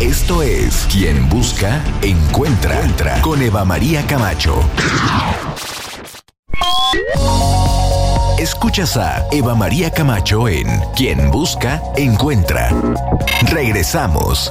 Esto es Quien Busca, Encuentra, Entra con Eva María Camacho. Escuchas a Eva María Camacho en Quien Busca, Encuentra. Regresamos.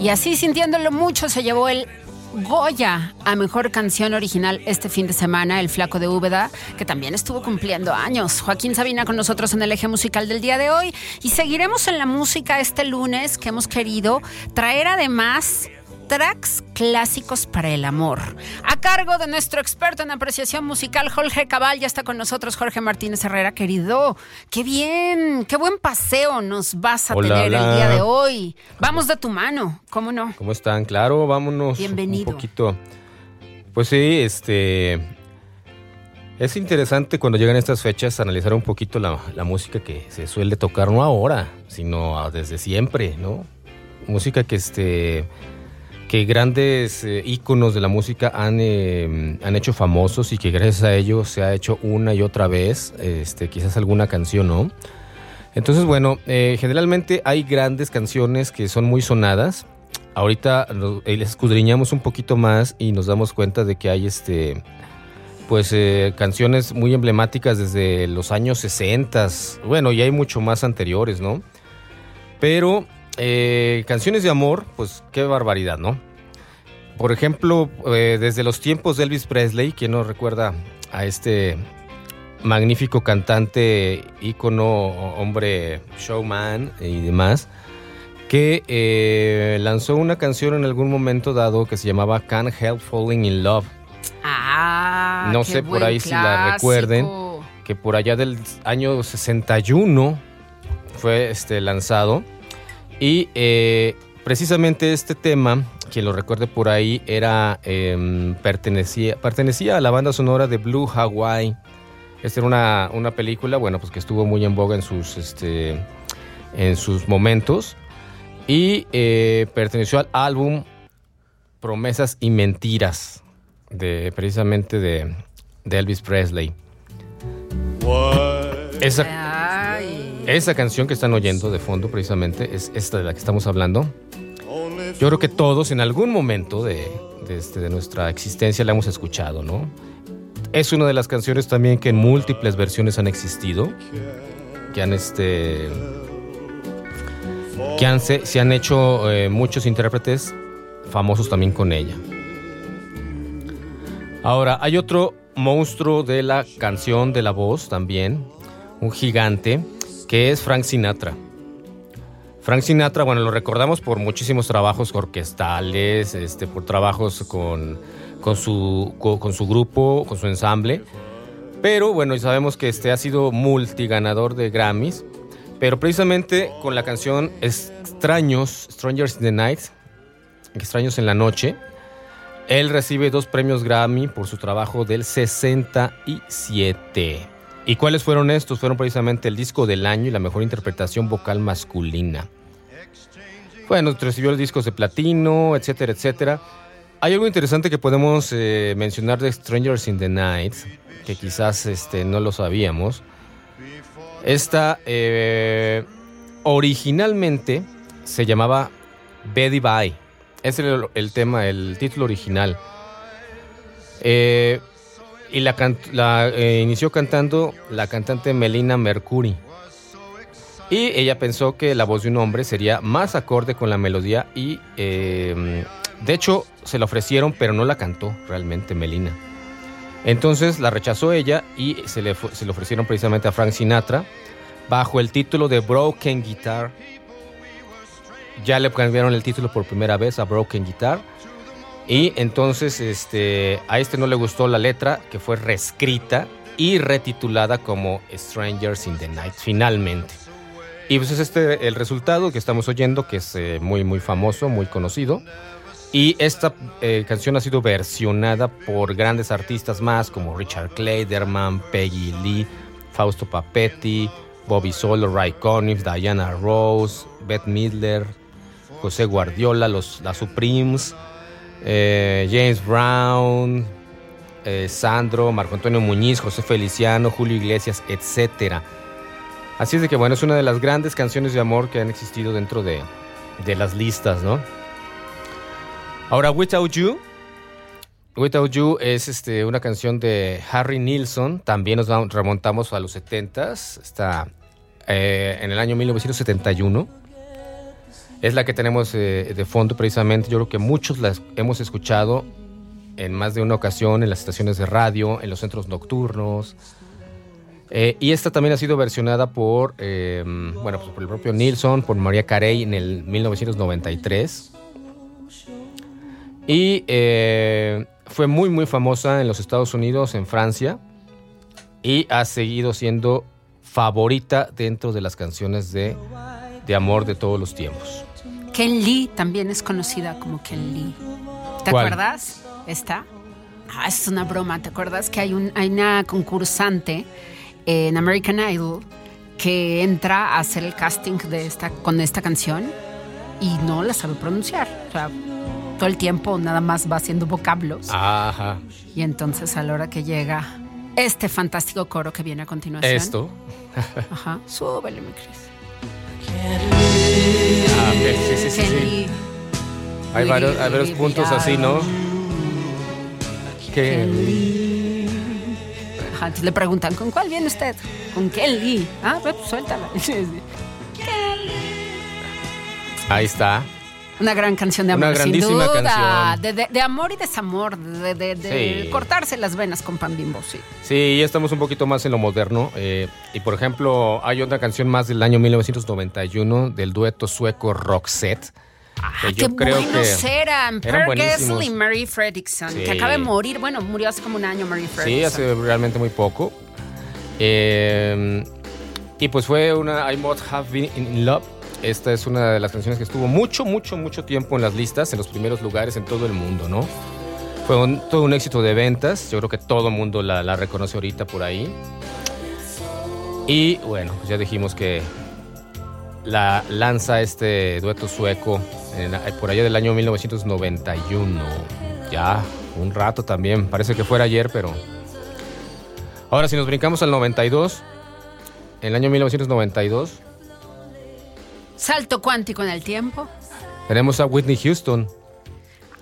y así, sintiéndolo mucho, se llevó el Goya a mejor canción original este fin de semana, El Flaco de Úbeda, que también estuvo cumpliendo años. Joaquín Sabina con nosotros en el eje musical del día de hoy. Y seguiremos en la música este lunes que hemos querido traer además tracks clásicos para el amor. A cargo de nuestro experto en apreciación musical, Jorge Cabal, ya está con nosotros Jorge Martínez Herrera, querido. Qué bien, qué buen paseo nos vas a tener el día de hoy. Vamos de tu mano, ¿cómo no? ¿Cómo están? Claro, vámonos Bienvenido. un poquito. Pues sí, este... Es interesante cuando llegan estas fechas analizar un poquito la, la música que se suele tocar, no ahora, sino desde siempre, ¿no? Música que este que grandes eh, íconos de la música han, eh, han hecho famosos y que gracias a ellos se ha hecho una y otra vez, este, quizás alguna canción, ¿no? Entonces, bueno, eh, generalmente hay grandes canciones que son muy sonadas. Ahorita les escudriñamos un poquito más y nos damos cuenta de que hay este pues canciones muy emblemáticas desde los años 60, bueno, y hay mucho más anteriores, ¿no? Pero eh, canciones de amor, pues qué barbaridad, ¿no? por ejemplo, eh, desde los tiempos de Elvis Presley, quien no recuerda a este magnífico cantante, ícono, hombre, showman y demás, que eh, lanzó una canción en algún momento dado que se llamaba Can't Help Falling in Love. Ah, No qué sé por ahí si la recuerden. que por allá del año 61 fue este, lanzado. Y eh, precisamente este tema, quien lo recuerde por ahí, era em, pertenecía, pertenecía a la banda sonora de Blue Hawaii. Esta era una, una película, bueno, pues que estuvo muy en boga en sus, este, en sus momentos. Y eh, perteneció al álbum Promesas y Mentiras, de, precisamente de, de Elvis Presley. Esa. Esa canción que están oyendo de fondo precisamente es esta de la que estamos hablando. Yo creo que todos en algún momento de, este- de nuestra existencia la hemos escuchado, ¿no? Es una de las canciones también que en múltiples versiones han existido, que han este que han, se, se han hecho eh, muchos intérpretes famosos también con ella. Ahora, hay otro monstruo de la canción, de la voz también, un gigante, que es Frank Sinatra. Frank Sinatra, bueno, lo recordamos por muchísimos trabajos orquestales, este, por trabajos con, con, su, co- con su grupo, con su ensamble. Pero bueno, sabemos que este ha sido multiganador de Grammys. Pero precisamente con la canción Extraños, Strangers in the Night, Extraños en la Noche, él recibe dos premios Grammy por su trabajo del 67. ¿Y cuáles fueron estos? Fueron precisamente el disco del año y la mejor interpretación vocal masculina. Bueno, recibió los discos de platino, etcétera, etcétera. Hay algo interesante que podemos eh, mencionar de Strangers in the Night, que quizás este, no lo sabíamos. Esta eh, originalmente se llamaba Betty Bye. Era el, el tema, el título original. Eh, y la, la, eh, inició cantando la cantante Melina Mercury. Y ella pensó que la voz de un hombre sería más acorde con la melodía y eh, de hecho se la ofrecieron pero no la cantó realmente Melina. Entonces la rechazó ella y se le, se le ofrecieron precisamente a Frank Sinatra bajo el título de Broken Guitar. Ya le cambiaron el título por primera vez a Broken Guitar. Y entonces este, a este no le gustó la letra, que fue reescrita y retitulada como Strangers in the Night, finalmente. Y pues es este el resultado que estamos oyendo, que es eh, muy, muy famoso, muy conocido. Y esta eh, canción ha sido versionada por grandes artistas más, como Richard Clayderman, Peggy Lee, Fausto Papetti, Bobby Solo, Ray Conniff, Diana Rose, Beth Midler, José Guardiola, los, Supremes, eh, James Brown, eh, Sandro, Marco Antonio Muñiz, José Feliciano, Julio Iglesias, etcétera. Así es de que bueno, es una de las grandes canciones de amor que han existido dentro de, de las listas, ¿no? Ahora, Without You. Without You es este, una canción de Harry Nilsson. También nos remontamos a los 70s. Está eh, en el año 1971. Es la que tenemos eh, de fondo precisamente. Yo creo que muchos las hemos escuchado en más de una ocasión en las estaciones de radio, en los centros nocturnos. Eh, y esta también ha sido versionada por, eh, bueno, pues por el propio Nilsson, por María Carey en el 1993. Y eh, fue muy, muy famosa en los Estados Unidos, en Francia. Y ha seguido siendo favorita dentro de las canciones de, de amor de todos los tiempos. Ken Lee también es conocida como Ken Lee. ¿Te ¿Cuál? acuerdas? ¿Esta? Ah, es una broma. ¿Te acuerdas que hay, un, hay una concursante en American Idol que entra a hacer el casting de esta, con esta canción y no la sabe pronunciar? O sea, todo el tiempo nada más va haciendo vocablos. Ajá. Y entonces a la hora que llega este fantástico coro que viene a continuación. Esto. Ajá. Súbele, mi Cris. Ah, sí, sí, sí, sí. Hay varios, hay varios puntos así, ¿no? Que Ajá, entonces le preguntan, ¿con cuál viene usted? ¿Con Kelly? Ah, pues suéltala. Sí. ahí está. Una gran canción de Una amor, sin grandísima duda. canción. De, de- de amor y desamor, de, de- de Sí. cortarse las venas con pan bimbo, sí. Sí, ya estamos un poquito más en lo moderno. eh, y por ejemplo, hay otra canción más del año 1991 del dueto sueco Roxette. que Ah, qué buenos eran. eran Per. Gessle y Mary Fredrickson, Sí. que acaba de morir. Bueno, murió hace como un año Mary Sí, Fredrickson. hace realmente muy poco. Eh, y pues fue una I Must Have Been in Love. Esta es una de las canciones que estuvo mucho, mucho, mucho tiempo en las listas, en los primeros lugares en todo el mundo, ¿no? Fue un- todo un éxito de ventas. Yo creo que todo el mundo la, reconoce ahorita por ahí. Y bueno, pues ya dijimos que la lanza este dueto sueco por allá del año 1991. Ya, un rato también. Parece que fuera ayer, pero... Ahora, si nos brincamos al 92, en el año 1992, Salto cuántico en el tiempo. tenemos a Whitney Houston.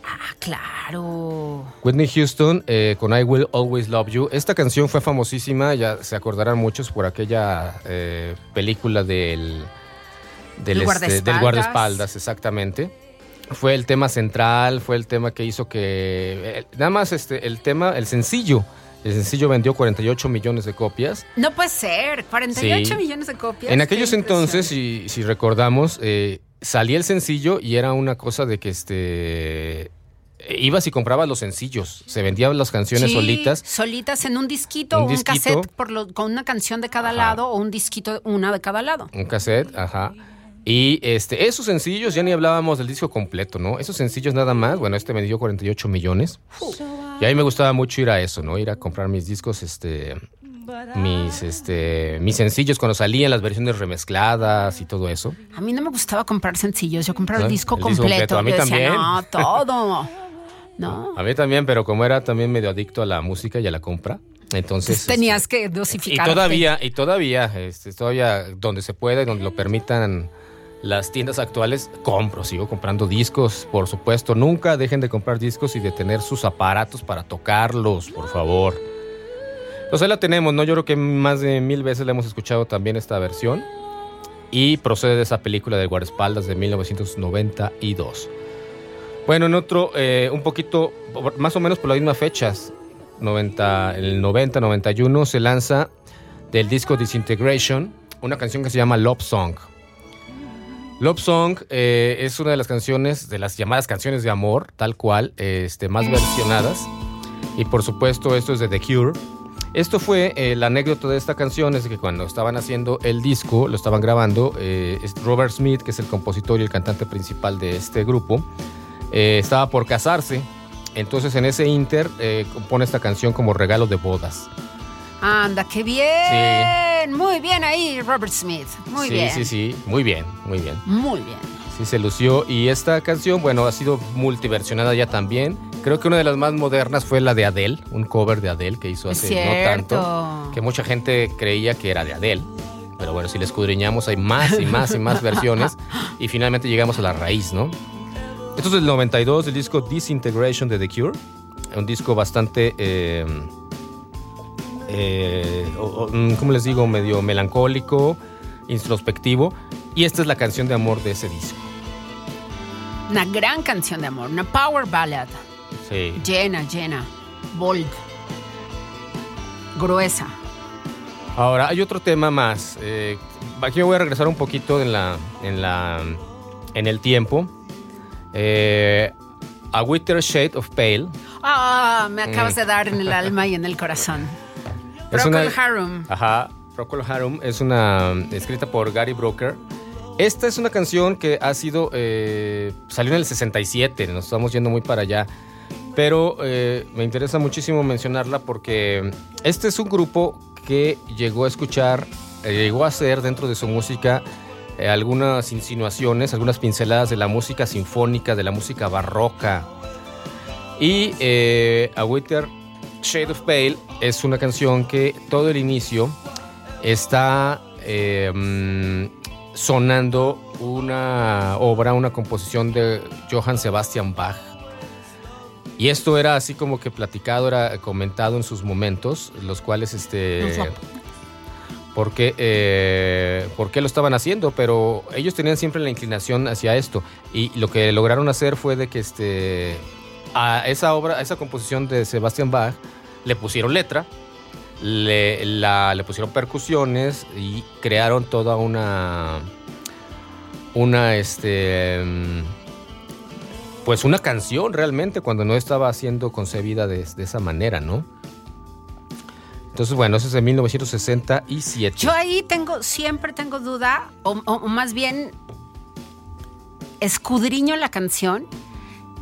Ah, claro. Whitney Houston eh, con I Will Always Love You. Esta canción fue famosísima, ya se acordarán muchos por aquella eh, película del, del, El este, guardaespaldas. del guardaespaldas, exactamente. Fue el tema central, fue el tema que hizo que... eh, nada más este, el tema, el sencillo. El sencillo vendió 48 millones de copias. No puede ser. 48 Sí. millones de copias. En aquellos entonces, si, si recordamos, eh, salía el sencillo y era una cosa de que este ibas y comprabas los sencillos, se vendían las canciones Sí, solitas. Solitas en un disquito Un o un disquito. cassette por lo- con una canción de cada Ajá. lado o un disquito, una de cada lado. Un cassette, ajá. Y este, esos sencillos, ya ni hablábamos del disco completo, ¿no? Esos sencillos nada más, bueno, este me dio 48 millones. Y a mí me gustaba mucho ir a eso, ¿no? Ir a comprar mis discos, este, mis, este, mis sencillos cuando salían las versiones remezcladas y todo eso. A mí no me gustaba comprar sencillos, yo compraba el disco El disco completo. completo, a mí Yo decía, también. no, todo. No. A mí también, pero como era también medio adicto a la música y a la compra, entonces... Tenías este, que y dosificar. todavía, y todavía, este, todavía donde se pueda y donde lo permitan las tiendas actuales, compro, sigo comprando discos, por supuesto. Nunca dejen de comprar discos y de tener sus aparatos para tocarlos, por favor. Pues ahí la tenemos, ¿no? Yo creo que más de mil veces la hemos escuchado también esta versión. Y procede de esa película de guardaespaldas de 1992. Bueno, en otro, eh, un poquito, más o menos por las mismas fechas, 90, en el 90, 91, se lanza del disco Disintegration una canción que se llama Love Song. Love Song eh, es una de las canciones, de las llamadas canciones de amor, tal cual, este, más versionadas. Y por supuesto, esto es de The Cure. Esto fue eh, la anécdota de esta canción, es que cuando estaban haciendo el disco, lo estaban grabando, eh, Robert Smith, que es el compositor y el cantante principal de este grupo, eh, estaba por casarse. Entonces en ese inter eh, compone esta canción como regalo de bodas. Anda, qué bien. Muy bien ahí, Robert Smith. Muy sí, bien. sí, sí, muy bien, muy bien. Muy bien. Sí, se lució. Y esta canción, bueno, ha sido multiversionada ya también. Creo que una de las más modernas fue la de Adele, un cover de Adele que hizo hace no tanto. Que mucha gente creía que era de Adele. Pero bueno, si le escudriñamos, hay más y más y más versiones. Y finalmente llegamos a la raíz, ¿no? Esto es del 92, el disco Disintegration de The Cure. Un disco bastante. eh, eh, o- o, mm, ¿Cómo les digo? Medio melancólico, introspectivo. Y esta es la canción de amor de ese disco. Una gran canción de amor, una power ballad. Sí. Llena, llena. Bold. Gruesa. Ahora, hay otro tema más. Eh, aquí voy a regresar un poquito en la. en la. en el tiempo. Eh, a Winter Shade of Pale. Ah, me acabas Mm. de dar en el alma y en el corazón. Es Procol una- Harum. Ajá. Procol Harum es una. escrita por Gary Brooker. Esta es una canción que ha sido. eh, salió en el 67, nos estamos yendo muy para allá. Pero eh, me interesa muchísimo mencionarla porque este es un grupo que llegó a escuchar, eh, llegó a hacer dentro de su música algunas insinuaciones, algunas pinceladas de la música sinfónica, de la música barroca. Y A Winter Shade of Pale es una canción que todo el inicio está eh, mm, sonando una obra, una composición de Johann Sebastian Bach. Y esto era así como que platicado, era comentado en sus momentos, los cuales este, por qué, eh, por qué lo estaban haciendo, pero ellos tenían siempre la inclinación hacia esto. Y lo que lograron hacer fue de que este, a esa obra, a esa composición de Sebastian Bach, le pusieron letra, le, pusieron percusiones y crearon toda una. Una, este. mm, Pues una canción realmente, cuando no estaba siendo concebida de, esa manera, ¿no? Entonces, bueno, eso es de 1967. Yo ahí tengo, siempre tengo duda, o más bien escudriño la canción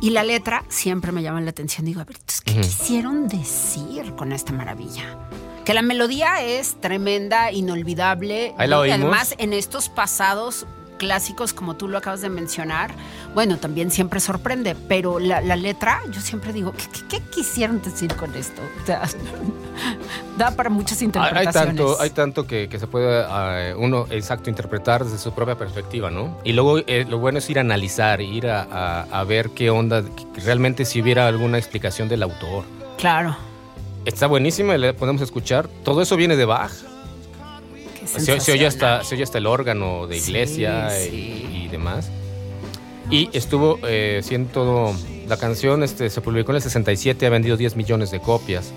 y la letra siempre me llama la atención. Digo, a ver, ¿qué quisieron decir con esta maravilla? Que la melodía es tremenda, inolvidable. Ahí la. Y además, en estos pasados clásicos, como tú lo acabas de mencionar, bueno, también siempre sorprende, pero la, la letra, yo siempre digo, ¿qué, qué- qué quisieron decir con esto? O sea, da para muchas hay interpretaciones. tanto, hay tanto que, que se puede eh, uno exacto interpretar desde su propia perspectiva, ¿no? Y luego eh, lo bueno es ir a analizar, ir a, a- a ver qué onda, realmente si hubiera alguna explicación del autor. Claro. Está buenísima, le podemos escuchar. Todo eso viene de Bach. Se, se oye hasta, se oye hasta el órgano de Sí, iglesia sí. Y, y demás. Y estuvo eh, siendo todo. La canción este, se publicó en el 67, ha vendido 10 millones de copias.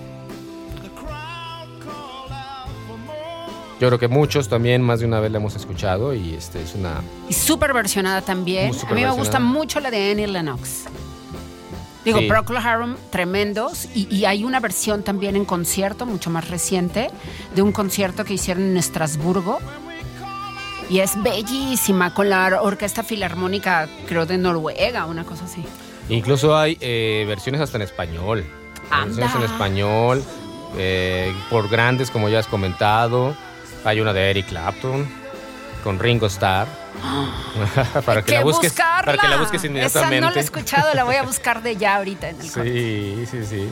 Yo creo que muchos también más de una vez la hemos escuchado y este es una Y súper versionada también. A mí me gusta mucho la de Annie Lennox. Digo, Sí. Procol Harum, tremendos. Y, y hay una versión también en concierto, mucho más reciente, de un concierto que hicieron en Estrasburgo. Y es bellísima, con la Orquesta Filarmónica, creo, de Noruega, una cosa así. Incluso hay eh, versiones hasta en español. Versiones en Anda. español, eh, por grandes, como ya has comentado. Hay una de Eric Clapton con Ringo Starr. para que, la busques, buscarla! para que la busques inmediatamente. Esa no la he escuchado, la voy a buscar de ya ahorita en el corte. Sí, sí, sí.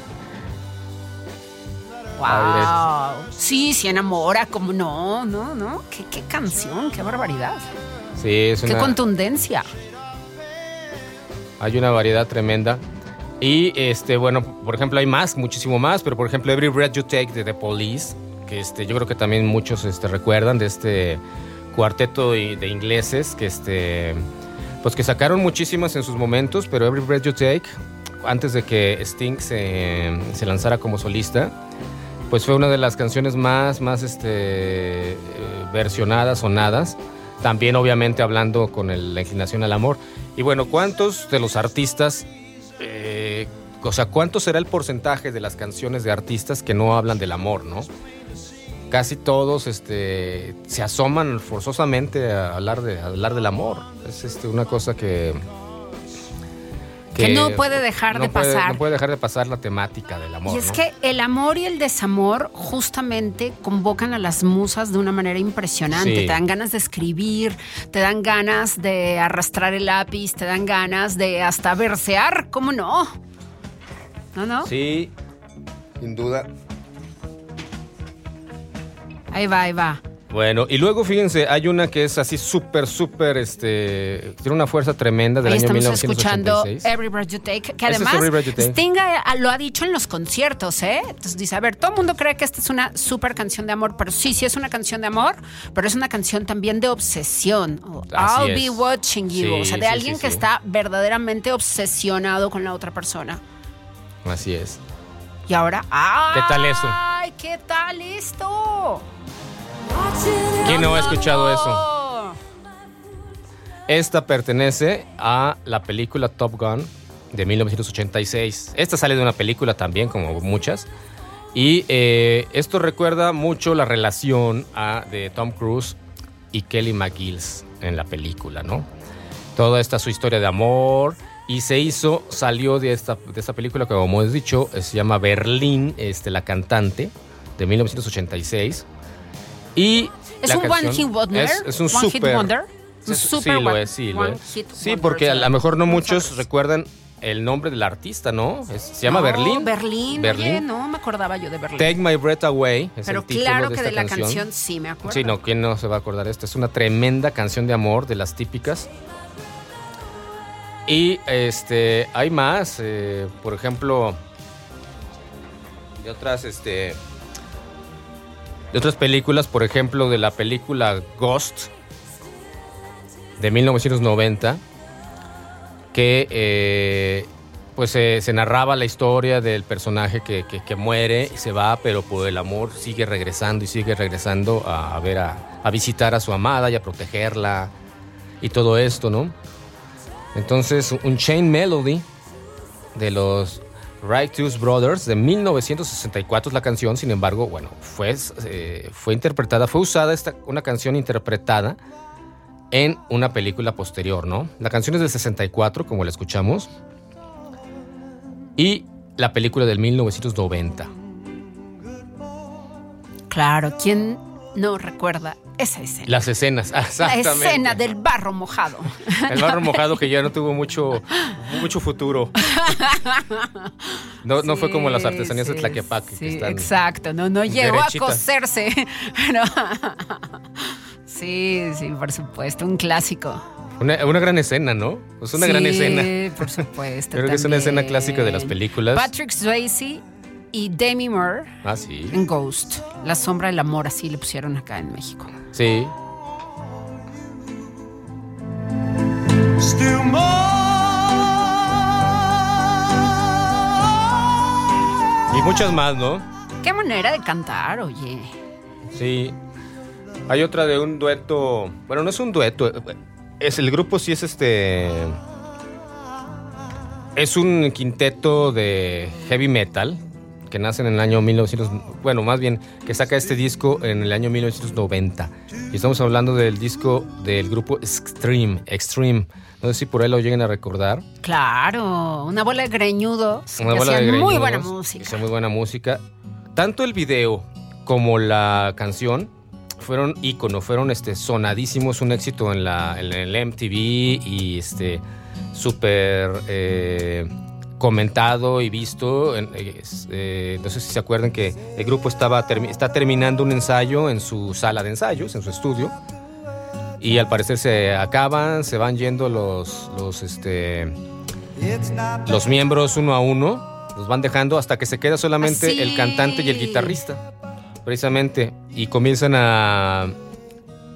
Wow. Sí, sí enamora, como no, no, no. Qué, qué canción, qué barbaridad. Sí, es Qué una, contundencia. hay una variedad tremenda. Y este, bueno, por ejemplo, hay más, muchísimo más, pero por ejemplo, Every Breath You Take de The Police, que este, yo creo que también muchos este, recuerdan de este cuarteto de, ingleses que este, pues que sacaron muchísimas en sus momentos, pero Every Breath You Take, antes de que Sting se, se lanzara como solista, pues fue una de las canciones más, más este, eh, versionadas, sonadas. También, obviamente, hablando con el- la inclinación al amor. Y bueno, ¿cuántos de los artistas, eh, o sea, cuánto será el porcentaje de las canciones de artistas que no hablan del amor, no? Casi todos este, se asoman forzosamente a hablar, de, a hablar del amor. Es este, una cosa que, Que no puede dejar no de puede- pasar. No puede dejar de pasar la temática del amor. Y es ¿no? que el amor y el desamor justamente convocan a las musas de una manera impresionante. Sí. Te dan ganas de escribir, te dan ganas de arrastrar el lápiz, te dan ganas de hasta versear, ¿cómo no? ¿No, no? Sí, sin duda. Ahí va, ahí va. Bueno, y luego fíjense, hay una que es así súper, súper, este, tiene una fuerza tremenda del Ahí año estamos escuchando 1986. Every Breath You Take, que es además Take. Sting lo ha dicho en los conciertos, ¿eh? Entonces dice, a ver, todo el mundo cree que esta es una súper canción de amor, pero sí, sí es una canción de amor, pero es una canción también de obsesión. Así I'll es. be watching you. Sí, o sea, de sí, alguien sí, que está verdaderamente obsesionado con la otra persona. Así es. Y ahora, ¡ay! ¿Qué tal eso? ¡Ay, qué tal esto! ¿Quién no ha escuchado eso? Esta pertenece a la película Top Gun de 1986. Esta sale de una película también, como muchas. Y eh, esto recuerda mucho la relación ah, de Tom Cruise y Kelly McGills en la película, ¿no? Toda esta su historia de amor. Y se hizo, salió de esta, de esta película que, como hemos dicho, se llama Berlín, este, la cantante, de 1986. Y ¿Es un One Hit Wonder? Es, es un One Hit super, Wonder? Un Sí, super sí lo es, sí lo es. hit Sí, wonder, porque a lo mejor no muchos recuerdan el nombre del artista, ¿no? Es- se llama No, Berlín. Berlín. Berlín. Oye, no me acordaba yo de Berlín. Take My Breath Away es Pero el título claro de que esta de la canción. canción sí me acuerdo. Sí, no, ¿quién no se va a acordar de esto? Es una tremenda canción de amor de las típicas. Y este, hay más, eh, por ejemplo, de otras, este, de otras películas, por ejemplo, de la película Ghost de 1990, que eh, pues eh, se narraba la historia del personaje que, que- muere y se va, pero por el amor sigue regresando y sigue regresando a, a ver a, a visitar a su amada y a protegerla y todo esto, ¿no? Entonces, un Chain Melody de los Righteous Brothers de 1964 es la canción, sin embargo, bueno, fue, eh, fue interpretada, fue usada esta, una canción interpretada en una película posterior, ¿no? La canción es del 64, como la escuchamos, y la película del 1990. Claro, ¿quién no recuerda esa escena? Las escenas, La exactamente. escena del barro mojado. El barro mojado que ya no tuvo mucho, mucho futuro. No, no fue como las artesanías de Sí, Tlaquepaque. sí, que están exacto, no, no llegó a coserse. Sí, sí, por supuesto, un clásico. Una, una gran escena, ¿no? Es una gran Sí, escena. por supuesto. Creo que es una escena clásica de las películas. Patrick Swayze y Demi Moore Ah, sí. en Ghost. La sombra del amor, así le pusieron acá en México. Sí. Still more. Y muchas más, ¿no? Qué manera de cantar, oye. Sí. Hay otra de un dueto. Bueno, no es un dueto. Es el grupo sí es este. Es un quinteto de heavy metal que nace en el año 1900. Bueno, más bien que saca este disco en el año 1990. Y estamos hablando del disco del grupo Extreme. Extreme. No sé si por ahí lo lleguen a recordar. Claro, una bola de greñudos. Una que bola de hacían muy greñudos, buena música. muy buena música. Tanto el video como la canción fueron ícono, fueron este, sonadísimos, un éxito en, la, en el MTV y este súper eh, comentado y visto. Eh, no sé si se acuerdan que el grupo estaba está terminando un ensayo en su sala de ensayos, en su estudio. Y al parecer se acaban, se van yendo los, los, este, los miembros uno a uno, los van dejando hasta que se queda solamente Así. el cantante y el guitarrista, precisamente, y comienzan a,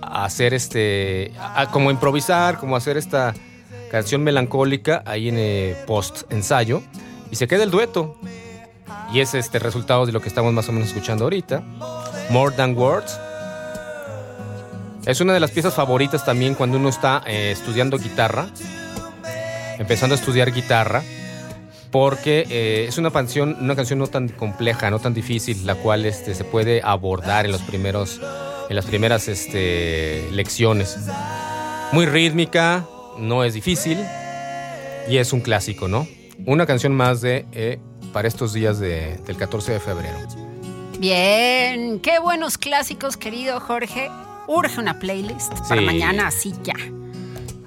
a hacer este, a- a como improvisar, como hacer esta canción melancólica ahí en eh, post ensayo, y se queda el dueto. Y es este resultado de lo que estamos más o menos escuchando ahorita, More Than Words. Es una de las piezas favoritas también cuando uno está eh, estudiando guitarra, empezando a estudiar guitarra, porque eh, es una canción, una canción no tan compleja, no tan difícil, la cual este, se puede abordar en los primeros, en las primeras este, lecciones. Muy rítmica, no es difícil y es un clásico, ¿no? Una canción más de eh, para estos días de- del 14 de febrero. Bien, qué buenos clásicos, querido Jorge. Urge una playlist para mañana, así ya.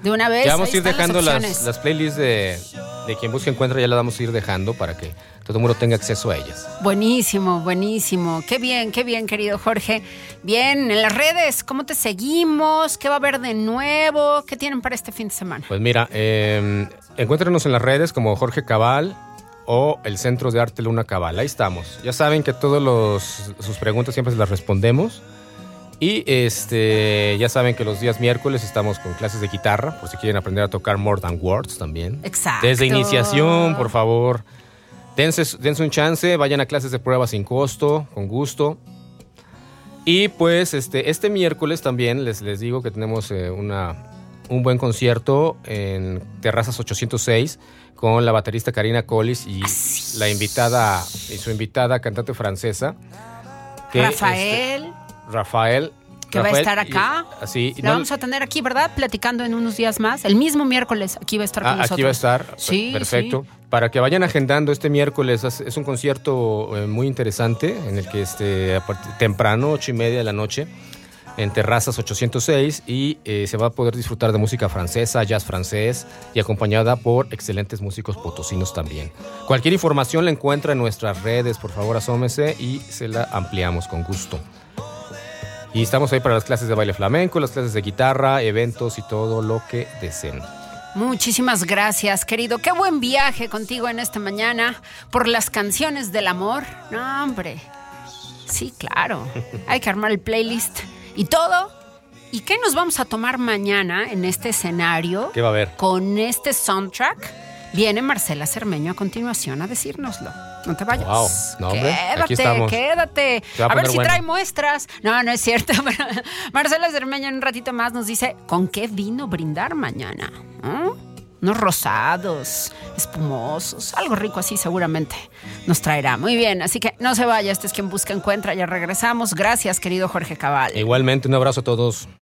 De una vez. Ya vamos a ir dejando las, las playlists de, de quien busca encuentra, ya las vamos a ir dejando para que todo el mundo tenga acceso a ellas. Buenísimo, buenísimo. Qué bien, qué bien, querido Jorge. Bien, en las redes, ¿cómo te seguimos? ¿Qué va a haber de nuevo? ¿Qué tienen para este fin de semana? Pues mira, eh, encuéntrenos en las redes como Jorge Cabal o el Centro de Arte Luna Cabal. Ahí estamos. Ya saben que todas sus preguntas siempre se las respondemos. Y este, ya saben que los días miércoles estamos con clases de guitarra, por si quieren aprender a tocar More Than Words también. Exacto. Desde iniciación, por favor. Dense, dense un chance, vayan a clases de prueba sin costo, con gusto. Y pues este, este miércoles también les, les digo que tenemos eh, una, un buen concierto en Terrazas 806 con la baterista Karina Collis y la invitada y su invitada cantante francesa. que, Rafael, este, Rafael. que va a estar y- acá. así. y la no- vamos a tener aquí, ¿verdad? Platicando en unos días más. El mismo miércoles, aquí va a estar con Ah, nosotros. aquí va a estar. Sí, Perfecto. Para que vayan agendando este miércoles, es, un concierto eh, muy interesante en el que este, temprano, ocho y media de la noche, en Terrazas 806 y eh, se va a poder disfrutar de música francesa, jazz francés y acompañada por excelentes músicos potosinos también. Cualquier información la encuentra en nuestras redes, por favor asómese y se la ampliamos con gusto. Y estamos ahí para las clases de baile flamenco, las clases de guitarra, eventos y todo lo que deseen. Muchísimas gracias, querido. Qué buen viaje contigo en esta mañana por las canciones del amor. No, hombre. Sí, claro. Hay que armar el playlist y todo. ¿Y qué nos vamos a tomar mañana en este escenario? ¿Qué va a haber? Con este soundtrack. Viene Marcela Cermeño a continuación a decírnoslo. No te vayas. Wow. No, hombre, quédate, quédate. A A, ver si bueno. trae muestras. No, no es cierto. Marcela Cermeño en un ratito más nos dice con qué vino brindar mañana. ¿Ah? Unos rosados, espumosos, algo rico así seguramente nos traerá. Muy bien, así que no se vaya, este es quien busca encuentra, ya regresamos. Gracias, querido Jorge Cabal. Igualmente, un abrazo a todos.